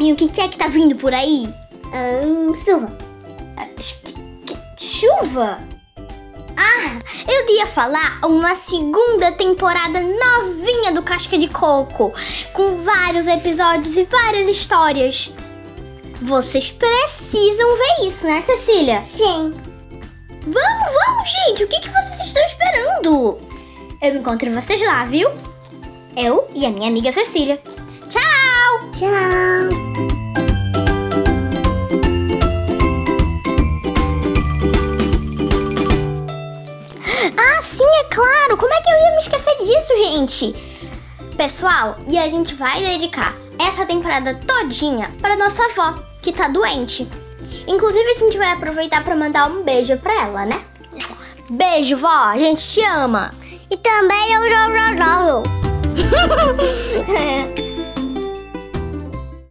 adivinha o que é que tá vindo por aí? Ahn, chuva. Ah, Chuva? Ah, eu ia falar uma segunda temporada novinha do Casca de Coco, com vários episódios e várias histórias. Vocês precisam ver isso, né, Cecília? Sim. Vamos, vamos, gente! O que, que vocês estão esperando? Eu encontro vocês lá, viu? Eu e a minha amiga Cecília. Tchau! Ah, sim, é claro! Como é que eu ia me esquecer disso, gente? Pessoal, e a gente vai dedicar essa temporada todinha para nossa avó, que tá doente. Inclusive, a gente vai aproveitar para mandar um beijo pra ela, né? Beijo, vó! A gente te ama! E também eu.